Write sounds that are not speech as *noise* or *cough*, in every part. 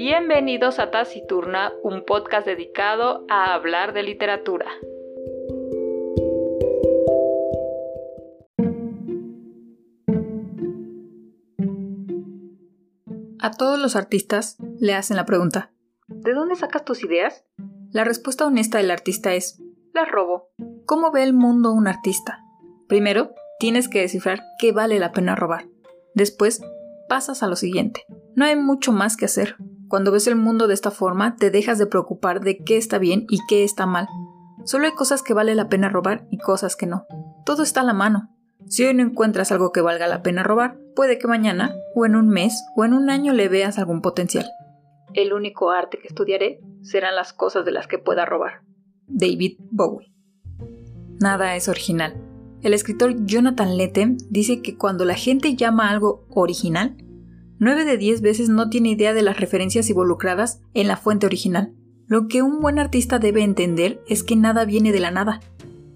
Bienvenidos a Taciturna, un podcast dedicado a hablar de literatura. A todos los artistas le hacen la pregunta, ¿de dónde sacas tus ideas? La respuesta honesta del artista es, las robo. ¿Cómo ve el mundo un artista? Primero, tienes que descifrar qué vale la pena robar. Después, pasas a lo siguiente. No hay mucho más que hacer. Cuando ves el mundo de esta forma, te dejas de preocupar de qué está bien y qué está mal. Solo hay cosas que vale la pena robar y cosas que no. Todo está a la mano. Si hoy no encuentras algo que valga la pena robar, puede que mañana, o en un mes, o en un año le veas algún potencial. El único arte que estudiaré serán las cosas de las que pueda robar. David Bowie. Nada es original. El escritor Jonathan Lethem dice que cuando la gente llama algo original, 9 de 10 veces no tiene idea de las referencias involucradas en la fuente original. Lo que un buen artista debe entender es que nada viene de la nada.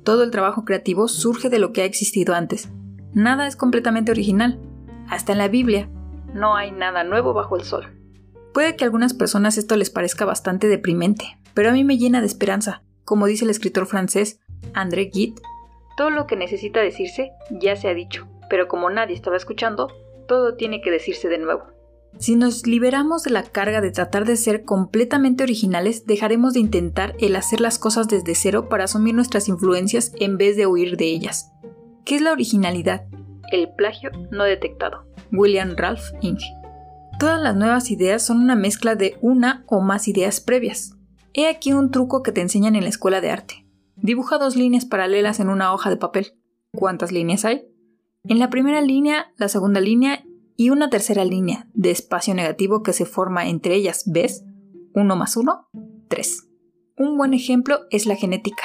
Todo el trabajo creativo surge de lo que ha existido antes. Nada es completamente original. Hasta en la Biblia, no hay nada nuevo bajo el sol. Puede que a algunas personas esto les parezca bastante deprimente, pero a mí me llena de esperanza. Como dice el escritor francés André Gide, todo lo que necesita decirse ya se ha dicho, pero como nadie estaba escuchando, todo tiene que decirse de nuevo. Si nos liberamos de la carga de tratar de ser completamente originales, dejaremos de intentar el hacer las cosas desde cero para asumir nuestras influencias en vez de huir de ellas. ¿Qué es la originalidad? El plagio no detectado. William Ralph Inge. Todas las nuevas ideas son una mezcla de una o más ideas previas. He aquí un truco que te enseñan en la escuela de arte. Dibuja dos líneas paralelas en una hoja de papel. ¿Cuántas líneas hay? En la primera línea, la segunda línea y una tercera línea de espacio negativo que se forma entre ellas, ¿ves? 1 más 1, 3. Un buen ejemplo es la genética.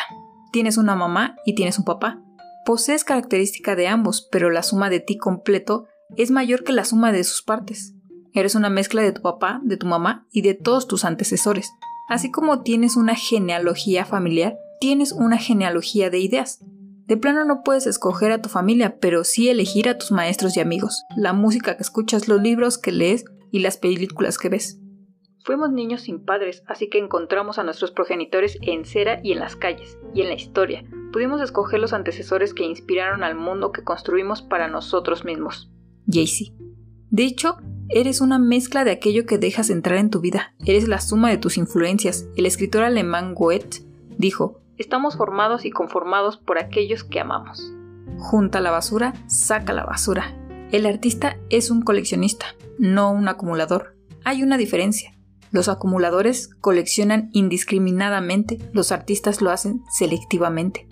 Tienes una mamá y tienes un papá. Posees característica de ambos, pero la suma de ti completo es mayor que la suma de sus partes. Eres una mezcla de tu papá, de tu mamá y de todos tus antecesores. Así como tienes una genealogía familiar, tienes una genealogía de ideas. De plano no puedes escoger a tu familia, pero sí elegir a tus maestros y amigos, la música que escuchas, los libros que lees y las películas que ves. Fuimos niños sin padres, así que encontramos a nuestros progenitores en cera y en las calles, y en la historia. Pudimos escoger los antecesores que inspiraron al mundo que construimos para nosotros mismos. Jaycee. De hecho, eres una mezcla de aquello que dejas entrar en tu vida. Eres la suma de tus influencias. El escritor alemán Goethe dijo, Estamos formados y conformados por aquellos que amamos. Junta la basura, saca la basura. El artista es un coleccionista, no un acumulador. Hay una diferencia. Los acumuladores coleccionan indiscriminadamente, los artistas lo hacen selectivamente.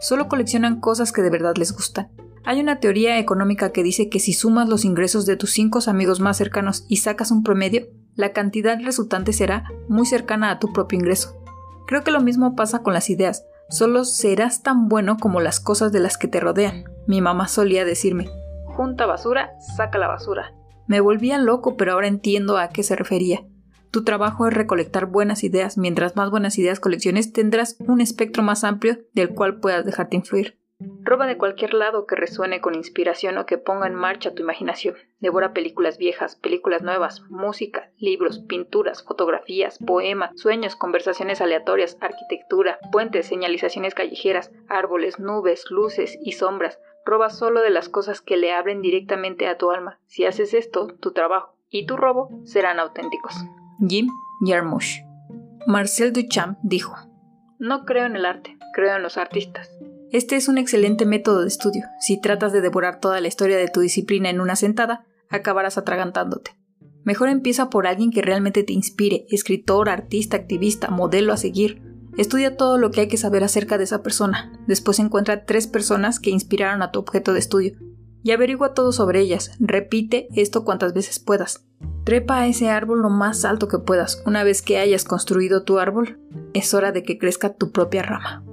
Solo coleccionan cosas que de verdad les gustan. Hay una teoría económica que dice que si sumas los ingresos de tus cinco amigos más cercanos y sacas un promedio, la cantidad resultante será muy cercana a tu propio ingreso. Creo que lo mismo pasa con las ideas. Solo serás tan bueno como las cosas de las que te rodean. Mi mamá solía decirme, junta basura, saca la basura. Me volvía loco, pero ahora entiendo a qué se refería. Tu trabajo es recolectar buenas ideas. Mientras más buenas ideas colecciones, tendrás un espectro más amplio del cual puedas dejarte influir. Roba de cualquier lado que resuene con inspiración o que ponga en marcha tu imaginación. Devora películas viejas, películas nuevas, música, libros, pinturas, fotografías, poemas, sueños, conversaciones aleatorias, arquitectura, puentes, señalizaciones callejeras, árboles, nubes, luces y sombras. Roba solo de las cosas que le abren directamente a tu alma. Si haces esto, tu trabajo y tu robo serán auténticos. Jim Jarmusch. Marcel Duchamp dijo: No creo en el arte, creo en los artistas. Este es un excelente método de estudio. Si tratas de devorar toda la historia de tu disciplina en una sentada, acabarás atragantándote. Mejor empieza por alguien que realmente te inspire, escritor, artista, activista, modelo a seguir. Estudia todo lo que hay que saber acerca de esa persona. Después encuentra tres personas que inspiraron a tu objeto de estudio. Y averigua todo sobre ellas. Repite esto cuantas veces puedas. Trepa a ese árbol lo más alto que puedas. Una vez que hayas construido tu árbol, es hora de que crezca tu propia rama.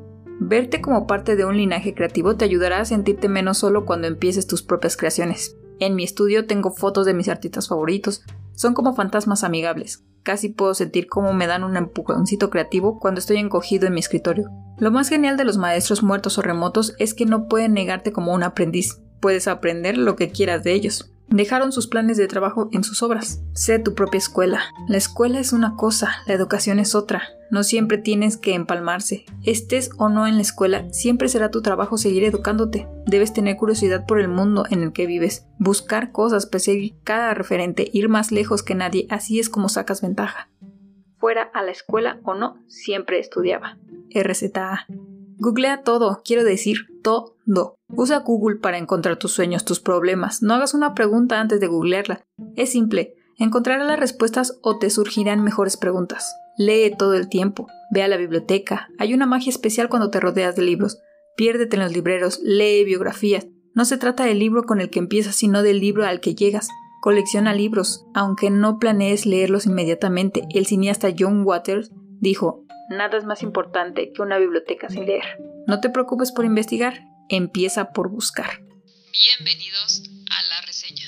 Verte como parte de un linaje creativo te ayudará a sentirte menos solo cuando empieces tus propias creaciones. En mi estudio tengo fotos de mis artistas favoritos. Son como fantasmas amigables. Casi puedo sentir cómo me dan un empujoncito creativo cuando estoy encogido en mi escritorio. Lo más genial de los maestros muertos o remotos es que no pueden negarte como un aprendiz. Puedes aprender lo que quieras de ellos. Dejaron sus planes de trabajo en sus obras. Sé tu propia escuela. La escuela es una cosa, la educación es otra. No siempre tienes que empalmarse. Estés o no en la escuela, siempre será tu trabajo seguir educándote. Debes tener curiosidad por el mundo en el que vives, buscar cosas, perseguir cada referente, ir más lejos que nadie, así es como sacas ventaja. Fuera a la escuela o no, siempre estudiaba. RZA. Googlea todo, quiero decir todo. Usa Google para encontrar tus sueños, tus problemas. No hagas una pregunta antes de googlearla. Es simple. Encontrarás las respuestas o te surgirán mejores preguntas. Lee todo el tiempo. Ve a la biblioteca. Hay una magia especial cuando te rodeas de libros. Piérdete en los libreros. Lee biografías. No se trata del libro con el que empiezas, sino del libro al que llegas. Colecciona libros, aunque no planees leerlos inmediatamente. El cineasta John Waters dijo, Nada es más importante que una biblioteca sin leer. No te preocupes por investigar, empieza por buscar. Bienvenidos a la reseña.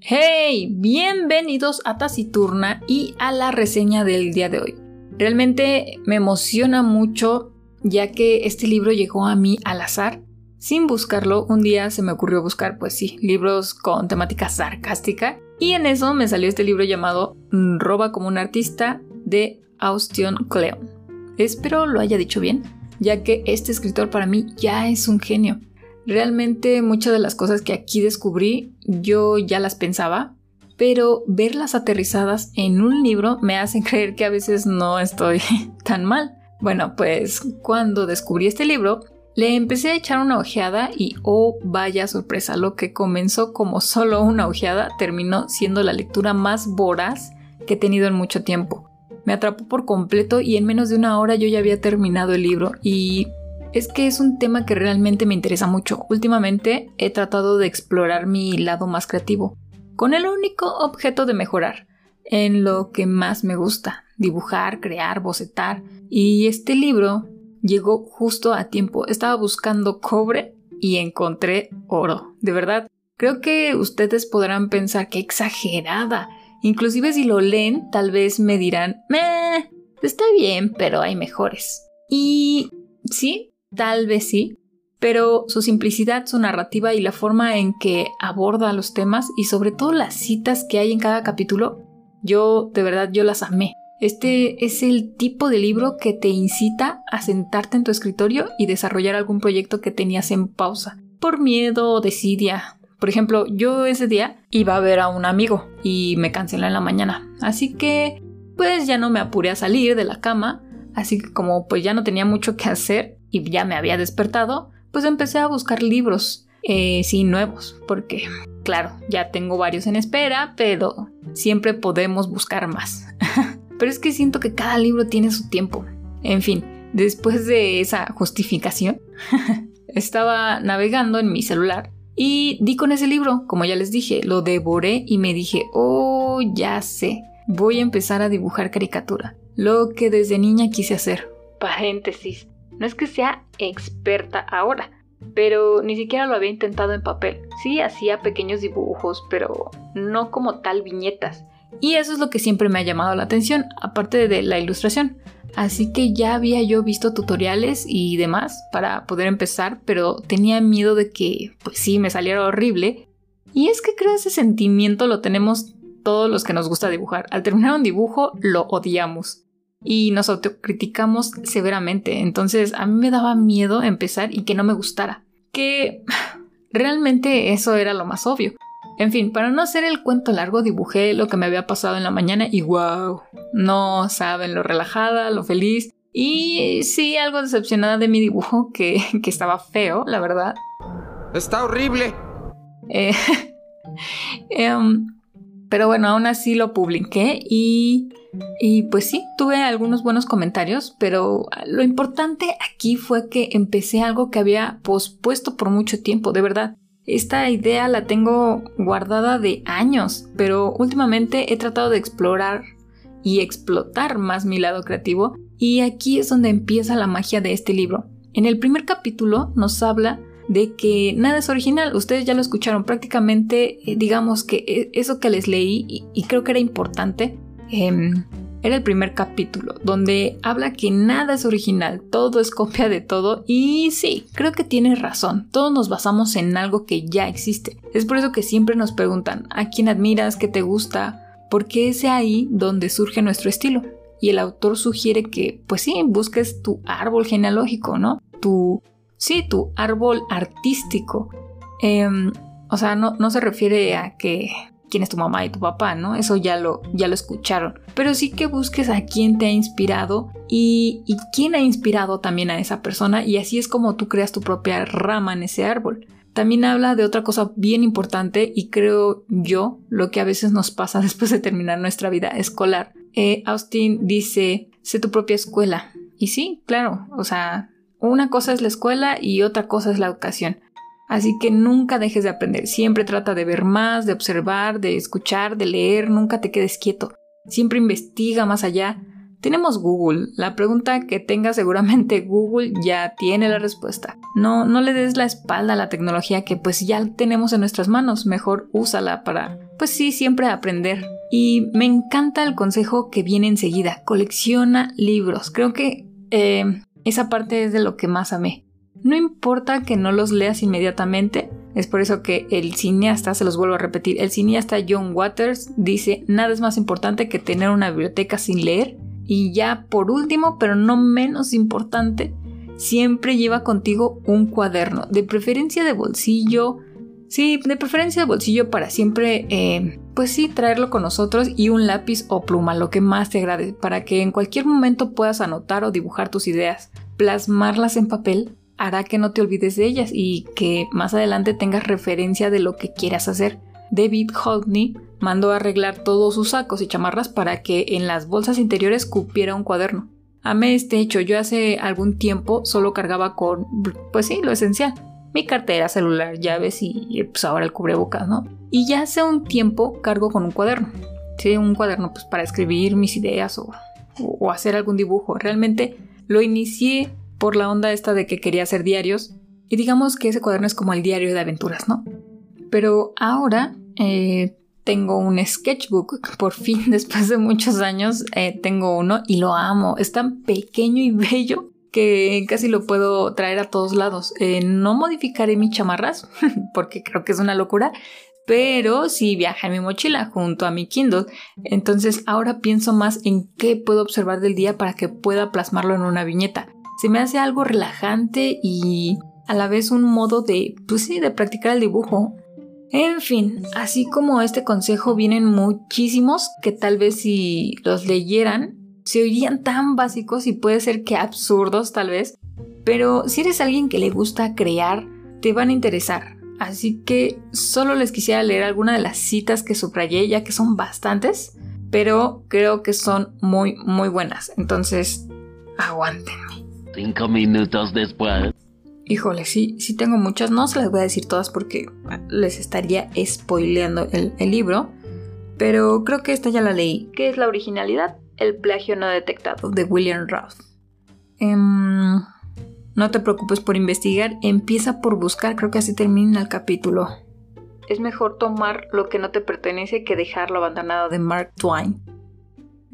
¡Hey! Bienvenidos a Taciturna y a la reseña del día de hoy. Realmente me emociona mucho ya que este libro llegó a mí al azar. Sin buscarlo, un día se me ocurrió buscar, pues sí, libros con temática sarcástica. Y en eso me salió este libro llamado Roba como un artista de Austin Kleon. Espero lo haya dicho bien, ya que este escritor para mí ya es un genio. Realmente muchas de las cosas que aquí descubrí yo ya las pensaba, pero verlas aterrizadas en un libro me hacen *laughs* creer que a veces no estoy *laughs* tan mal. Bueno, pues cuando descubrí este libro, le empecé a echar una ojeada y oh vaya sorpresa, lo que comenzó como solo una ojeada terminó siendo la lectura más voraz que he tenido en mucho tiempo me atrapó por completo y en menos de una hora yo ya había terminado el libro y es que es un tema que realmente me interesa mucho. Últimamente he tratado de explorar mi lado más creativo, con el único objeto de mejorar, en lo que más me gusta, dibujar, crear, bocetar. Y este libro llegó justo a tiempo. Estaba buscando cobre y encontré oro. De verdad, creo que ustedes podrán pensar que exagerada Inclusive si lo leen, tal vez me dirán, meh, está bien, pero hay mejores. Y sí, tal vez sí, pero su simplicidad, su narrativa y la forma en que aborda los temas y sobre todo las citas que hay en cada capítulo, yo de verdad yo las amé. Este es el tipo de libro que te incita a sentarte en tu escritorio y desarrollar algún proyecto que tenías en pausa, por miedo o desidia, por ejemplo, yo ese día iba a ver a un amigo y me canceló en la mañana. Así que, pues ya no me apuré a salir de la cama. Así que como pues ya no tenía mucho que hacer y ya me había despertado, pues empecé a buscar libros, eh, nuevos, porque claro, ya tengo varios en espera, pero siempre podemos buscar más. *laughs* pero es que siento que cada libro tiene su tiempo. En fin, después de esa justificación, *laughs* estaba navegando en mi celular y di con ese libro, como ya les dije, lo devoré y me dije, oh, ya sé, voy a empezar a dibujar caricatura. Lo que desde niña quise hacer. Paréntesis, no es que sea experta ahora, pero ni siquiera lo había intentado en papel. Sí, hacía pequeños dibujos, pero no como tal viñetas. Y eso es lo que siempre me ha llamado la atención, aparte de la ilustración. Así que ya había yo visto tutoriales y demás para poder empezar, pero tenía miedo de que, pues sí, me saliera horrible. Y es que creo ese sentimiento lo tenemos todos los que nos gusta dibujar. Al terminar un dibujo lo odiamos y nos autocriticamos severamente. Entonces a mí me daba miedo empezar y que no me gustara. Que *laughs* realmente eso era lo más obvio. En fin, para no hacer el cuento largo, dibujé lo que me había pasado en la mañana y wow, no saben lo relajada, lo feliz y sí algo decepcionada de mi dibujo, que, *laughs* estaba feo, la verdad. Está horrible. Eh, *laughs* em, pero bueno, aún así lo publiqué y, y pues sí, tuve algunos buenos comentarios, pero lo importante aquí fue que empecé algo que había pospuesto por mucho tiempo, de verdad. Esta idea la tengo guardada de años, pero últimamente he tratado de explorar y explotar más mi lado creativo y aquí es donde empieza la magia de este libro. En el primer capítulo nos habla de que nada es original, ustedes ya lo escucharon prácticamente, eh, digamos que e, eso que les leí y, creo que era importante, em, era el primer capítulo, donde habla que nada es original, todo es copia de todo y sí, creo que tienes razón, todos nos basamos en algo que ya existe. Es por eso que siempre nos preguntan, ¿a quién admiras? ¿Qué te gusta? Porque es ahí donde surge nuestro estilo. Y el autor sugiere que, pues sí, busques tu árbol genealógico, ¿no? Tu, sí, tu árbol artístico. Em, o sea, no, no se refiere a que quién es tu mamá y tu papá, ¿no? Eso ya lo, ya lo escucharon. Pero sí que busques a quién te ha inspirado y, y quién ha inspirado también a esa persona y así es como tú creas tu propia rama en ese árbol. También habla de otra cosa bien importante y creo yo lo que a veces nos pasa *laughs* después de terminar nuestra vida escolar. Eh, Austin dice, sé tu propia escuela. Y sí, claro, o sea, una cosa es la escuela y otra cosa es la educación. Así que nunca dejes de aprender, siempre trata de ver más, de observar, de escuchar, de leer, nunca te quedes quieto, siempre investiga más allá. Tenemos Google, la pregunta que tenga seguramente *laughs* Google ya tiene la respuesta. No, no le des la espalda a la tecnología que pues ya tenemos en nuestras manos, mejor úsala para, pues sí, siempre aprender. Y me encanta el consejo que viene enseguida, colecciona libros, creo que eh, esa parte es de lo que más amé. No importa que no los leas inmediatamente, es por eso que el cineasta, se los vuelvo a repetir, el cineasta John Waters dice, nada es más importante que tener una biblioteca sin leer. Y ya por último, pero no menos importante, siempre lleva contigo un cuaderno, de preferencia de bolsillo. Sí, de preferencia de bolsillo para siempre, eh, pues sí, traerlo con nosotros y un lápiz o pluma, lo que más te agrade, para que en cualquier momento puedas anotar o dibujar tus ideas, plasmarlas en papel hará que no te olvides de ellas y que más adelante tengas referencia de lo que quieras hacer. David Holdney mandó arreglar todos sus sacos y chamarras para que en las bolsas interiores cupiera un cuaderno. Amé este hecho, yo hace algún tiempo solo cargaba con, pues sí, lo esencial. Mi cartera, celular, llaves y pues ahora el cubrebocas, ¿no? Y ya hace un tiempo cargo con un cuaderno. Sí, un cuaderno pues para escribir mis ideas o hacer algún dibujo. Realmente lo inicié por la onda esta de que quería hacer diarios. Y digamos que ese cuaderno es como el diario de aventuras, ¿no? Pero ahora eh, tengo un sketchbook, por fin, *laughs* después de muchos años, eh, tengo uno y lo amo. Es tan pequeño y *laughs* bello que casi lo puedo traer a todos lados. Eh, no modificaré mis chamarras, *laughs* porque creo que es una locura, pero sí viaja en mi mochila junto a mi Kindle. Entonces ahora pienso más en qué puedo observar del día para que pueda plasmarlo en una viñeta se me hace algo relajante y a la vez un modo de, pues sí, de practicar el dibujo. En fin, así como este consejo vienen muchísimos que tal vez si los leyeran se oirían tan básicos y puede ser que absurdos tal vez, pero si eres alguien que le gusta crear, te van a interesar. Así que solo les quisiera leer alguna de las citas que subrayé, ya que son bastantes, pero creo que son muy, muy buenas. Entonces, aguántenme. Cinco minutos después. Híjole, sí, sí tengo muchas. No se las voy a decir todas porque les estaría spoileando el, libro. Pero creo que esta ya la leí. ¿Qué es la originalidad? El plagio no detectado. De William Roth. Em, no te preocupes por investigar. Empieza por buscar. Creo que así termina el capítulo. Es mejor tomar lo que no te pertenece que dejarlo abandonado. De Mark Twain.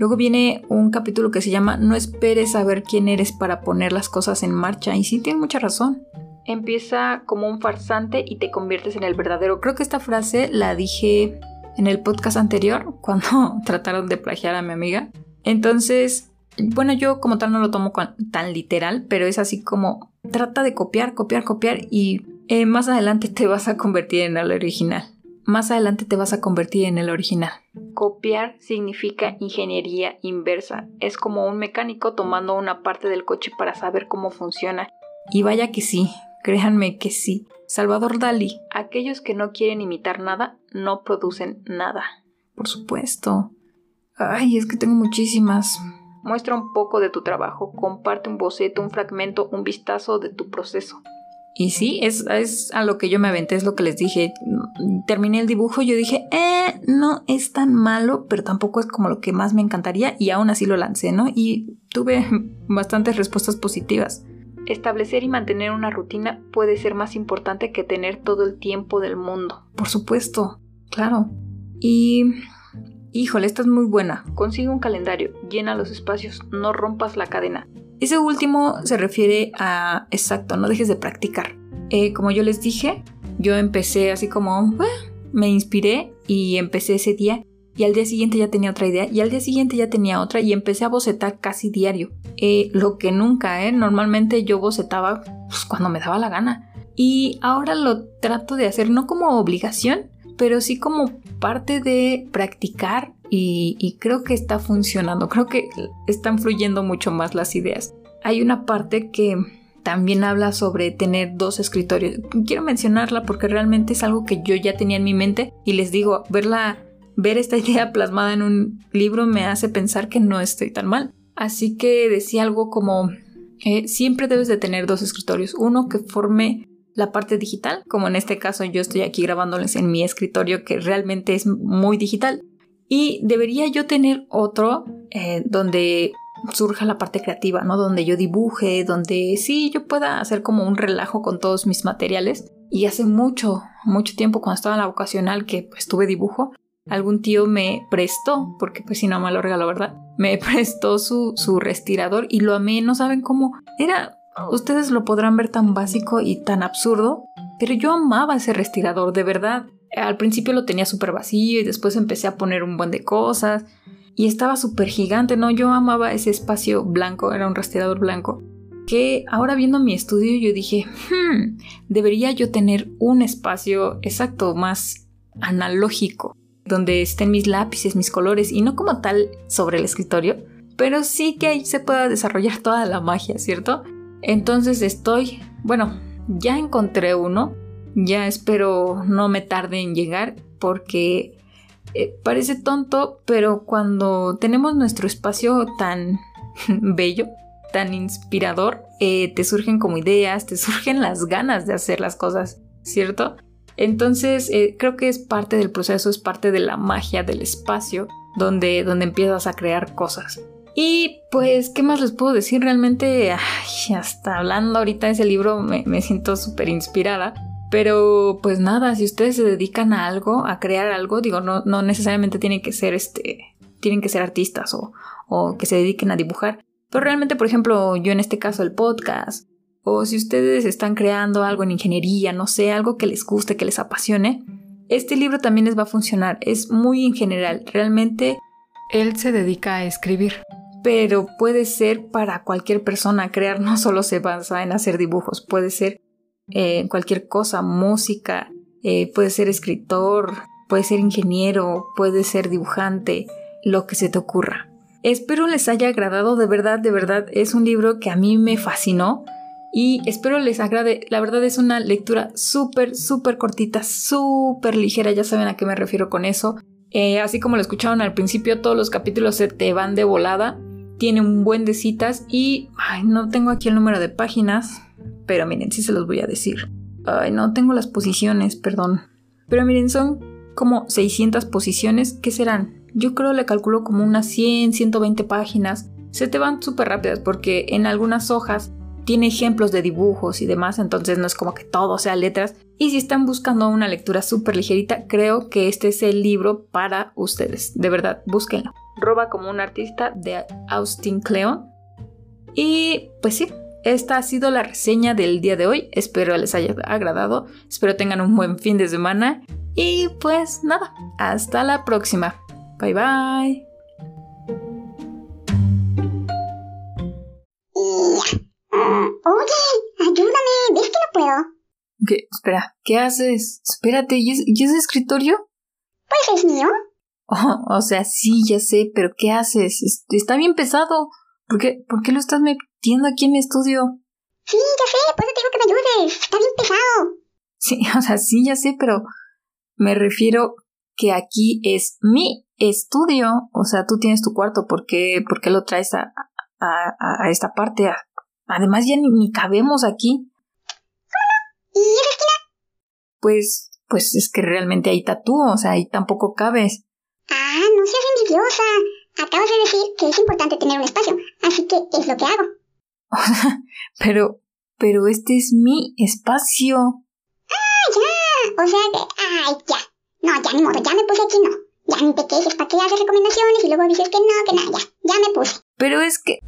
Luego viene un capítulo que se llama No esperes saber quién eres para poner las cosas en marcha. Y sí, tiene mucha razón. Empieza como un farsante y te conviertes en el verdadero. Creo que esta frase la dije en el podcast anterior, *laughs* cuando trataron de plagiar a mi amiga. Entonces, bueno, yo como tal no lo tomo tan literal, pero es así como trata de copiar, copiar, copiar y eh, más adelante te vas a convertir en el original más adelante te vas a convertir en el original. Copiar significa ingeniería inversa. Es como un mecánico tomando una parte del coche para saber cómo funciona. Y vaya que sí, créanme que sí. Salvador Dalí. Aquellos que no quieren imitar nada, no producen nada. Por supuesto. Ay, es que tengo muchísimas. Muestra un poco de tu trabajo, comparte un boceto, un fragmento, un vistazo de tu proceso. Y sí, es, es, a lo que yo me aventé, es lo que les dije. Terminé el dibujo y yo dije, eh, no es tan malo, pero tampoco es como lo que más me encantaría y aún así lo lancé, ¿no? Y tuve *laughs* bastantes respuestas positivas. Establecer y mantener una rutina puede ser más importante que tener todo el tiempo del mundo. Por supuesto, claro. Y híjole, esta es muy buena. Consigue un calendario, llena los espacios, no rompas la cadena. Ese último se refiere a, exacto, no dejes de practicar. Eh, como yo les dije, yo empecé así como, me inspiré y empecé ese día y al día siguiente ya tenía otra idea y al día siguiente ya tenía otra y empecé a bocetar casi diario. Eh, lo que nunca, ¿eh? Normalmente yo bocetaba pues, cuando me daba la gana. Y ahora lo trato de hacer no como obligación, pero sí como parte de practicar y, creo que está funcionando, creo que están fluyendo mucho más las ideas. Hay una parte que también habla sobre tener dos escritorios. Quiero mencionarla porque realmente es algo que yo ya tenía en mi mente y les digo, verla, ver esta *laughs* idea plasmada en un libro me hace pensar que no estoy tan mal. Así que decía algo como, eh, siempre debes de tener dos escritorios, uno que forme la parte digital, como en este caso yo estoy aquí grabándoles en mi escritorio que realmente es muy digital, y debería yo tener otro eh, donde surja la parte creativa, ¿no? Donde yo dibuje, donde sí yo pueda hacer como un relajo con todos mis materiales. Y hace mucho, mucho tiempo cuando estaba en la vocacional que pues tuve dibujo, algún tío me prestó, porque pues si no me lo regaló, ¿verdad? Me *laughs* prestó su, su respirador y lo amé, no saben cómo. Era, ustedes lo podrán ver tan básico y tan absurdo, pero yo amaba ese respirador, de verdad. Al principio lo tenía súper vacío y después empecé a poner un buen de cosas y estaba súper gigante, ¿no? Yo amaba ese espacio blanco, era un rastreador blanco, que ahora viendo mi estudio yo dije, hmm, debería yo tener un espacio exacto, más analógico, donde estén mis lápices, mis colores, y no como tal sobre el escritorio, pero sí que ahí se pueda desarrollar *laughs* toda la magia, ¿cierto? Entonces estoy, bueno, ya encontré uno, ya espero no me tarde en llegar porque eh, parece tonto, pero cuando tenemos nuestro espacio tan *laughs* bello, tan inspirador, eh, te surgen como ideas, te *laughs* surgen las ganas de hacer las cosas, ¿cierto? Entonces eh, creo que es parte del proceso, es parte de la magia del espacio donde, donde empiezas a crear cosas. Y pues, ¿qué más les puedo decir? Realmente, hasta hablando ahorita de ese libro me, me siento súper inspirada pero pues nada, si ustedes se dedican a algo, a crear algo, digo, no, no necesariamente tienen que ser este, tienen que ser artistas o, o que se dediquen a dibujar. Pero realmente, por ejemplo, yo en este caso el podcast, o si ustedes están creando algo en ingeniería, no sé, algo que les guste, que les apasione, este libro también les va a funcionar. Es muy en general. Realmente él se dedica a escribir. Pero puede ser para cualquier persona. Crear no solo se basa en hacer dibujos, puede ser eh, cualquier cosa, música, eh, puede ser escritor, puede ser ingeniero, puede ser dibujante, lo que se te ocurra. Espero les haya agradado, de verdad, de verdad, es un libro que a mí me fascinó y espero les agrade. La verdad es una lectura súper, súper cortita, súper ligera, ya saben a qué me refiero con eso. Eh, así como lo escucharon al principio, todos los capítulos se te van de volada. Tiene un buen de citas y ay, no tengo aquí el número de páginas, pero miren, sí se los voy a decir. Ay, no tengo las posiciones, perdón. Pero miren, son como 600 posiciones. ¿Qué serán? Yo creo le calculo como unas 100, 120 páginas. Se te van súper rápidas porque en algunas hojas tiene ejemplos de dibujos y demás, entonces no es como que todo sea letras. Y si están buscando una lectura súper ligerita, creo que este es el libro para ustedes. De verdad, búsquenlo. Roba como un artista de Austin Kleon. Y pues sí, esta ha sido la reseña del día de hoy. Espero les haya agradado. Espero tengan un buen fin de semana. Y pues nada, hasta la próxima. Bye bye. Oye, ayúdame, ¿ves que no puedo? ¿Qué? Espera, ¿qué haces? Espérate, ¿y, es, ese escritorio? Pues es mío. Oh, o sea, sí, ya sé, pero ¿qué haces? Está bien pesado. ¿Por qué, ¿Por qué lo estás metiendo aquí en mi estudio? Sí, ya sé, por eso tengo que me ayudes. Está bien pesado. Sí, *laughs* o sea, sí, ya sé, pero me refiero que aquí es mi estudio. O sea, tú tienes tu cuarto, ¿por qué, por qué lo traes a, a, a esta parte? Además, ya ni, cabemos aquí. ¿Y esa esquina? Pues, pues es que realmente ahí está tú, o sea, ahí tampoco cabes. Ah, no seas envidiosa. Acabas de decir que es importante tener un espacio, así que es lo que hago. *laughs* pero, pero este es mi espacio. Ah, ya. O sea, ay, ya. No, ya ni modo, ya me puse aquí, no. Ya ni te quejes, ¿para qué haces recomendaciones? Y luego dices que no, que nada, ya, ya me puse. Pero es que...